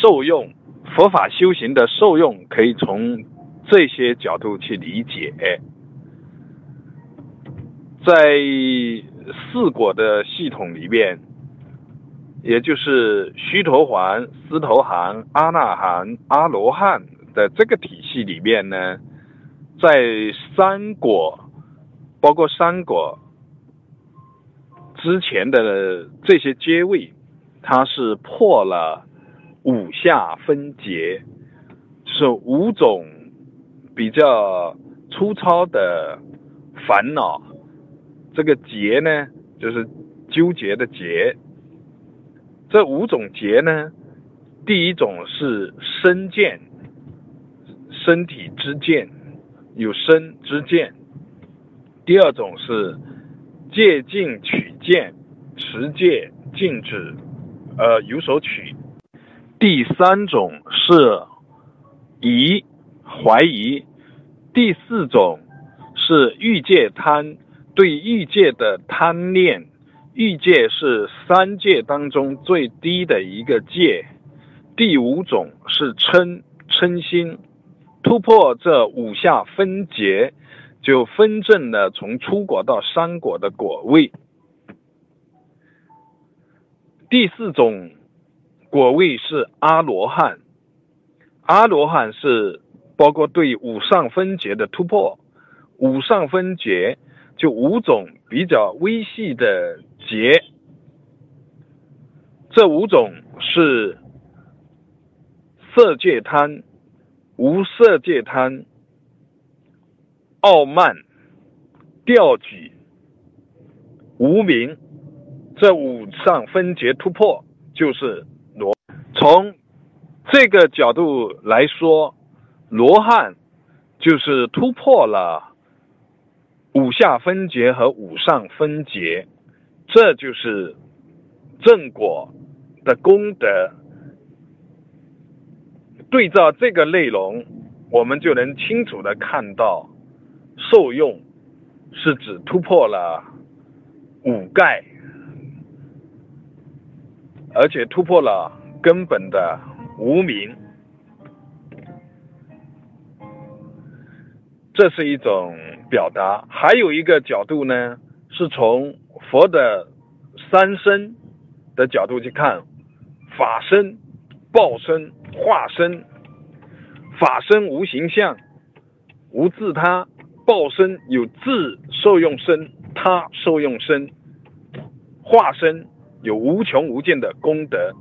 受用，佛法修行的受用，可以从这些角度去理解。在四果的系统里面，也就是须陀洹、斯陀含、阿那含、阿罗汉的这个体系里面呢，在三果，包括三果之前的这些阶位，它是破了五下分结，是五种比较粗糙的烦恼。这个结呢，就是纠结的结。这五种结呢，第一种是身见，身体之见，有身之见；第二种是借镜取见，持戒禁止，呃，有所取；第三种是疑，怀疑；第四种是欲界贪。对欲界的贪念，欲界是三界当中最低的一个界。第五种是嗔嗔心，突破这五下分结，就分证了从初果到三果的果位。第四种果位是阿罗汉，阿罗汉是包括对五上分结的突破，五上分结。就五种比较微细的结，这五种是色界贪、无色界贪、傲慢、吊举、无名。这五上分结突破就是。从这个角度来说，罗汉就是突破了。五下分结和五上分结，这就是正果的功德。对照这个内容，我们就能清楚的看到，受用是指突破了五盖，而且突破了根本的无名。这是一种。表达还有一个角度呢，是从佛的三身的角度去看，法身、报身、化身。法身无形象，无自他；报身有自受用身，他受用身；化身有无穷无尽的功德。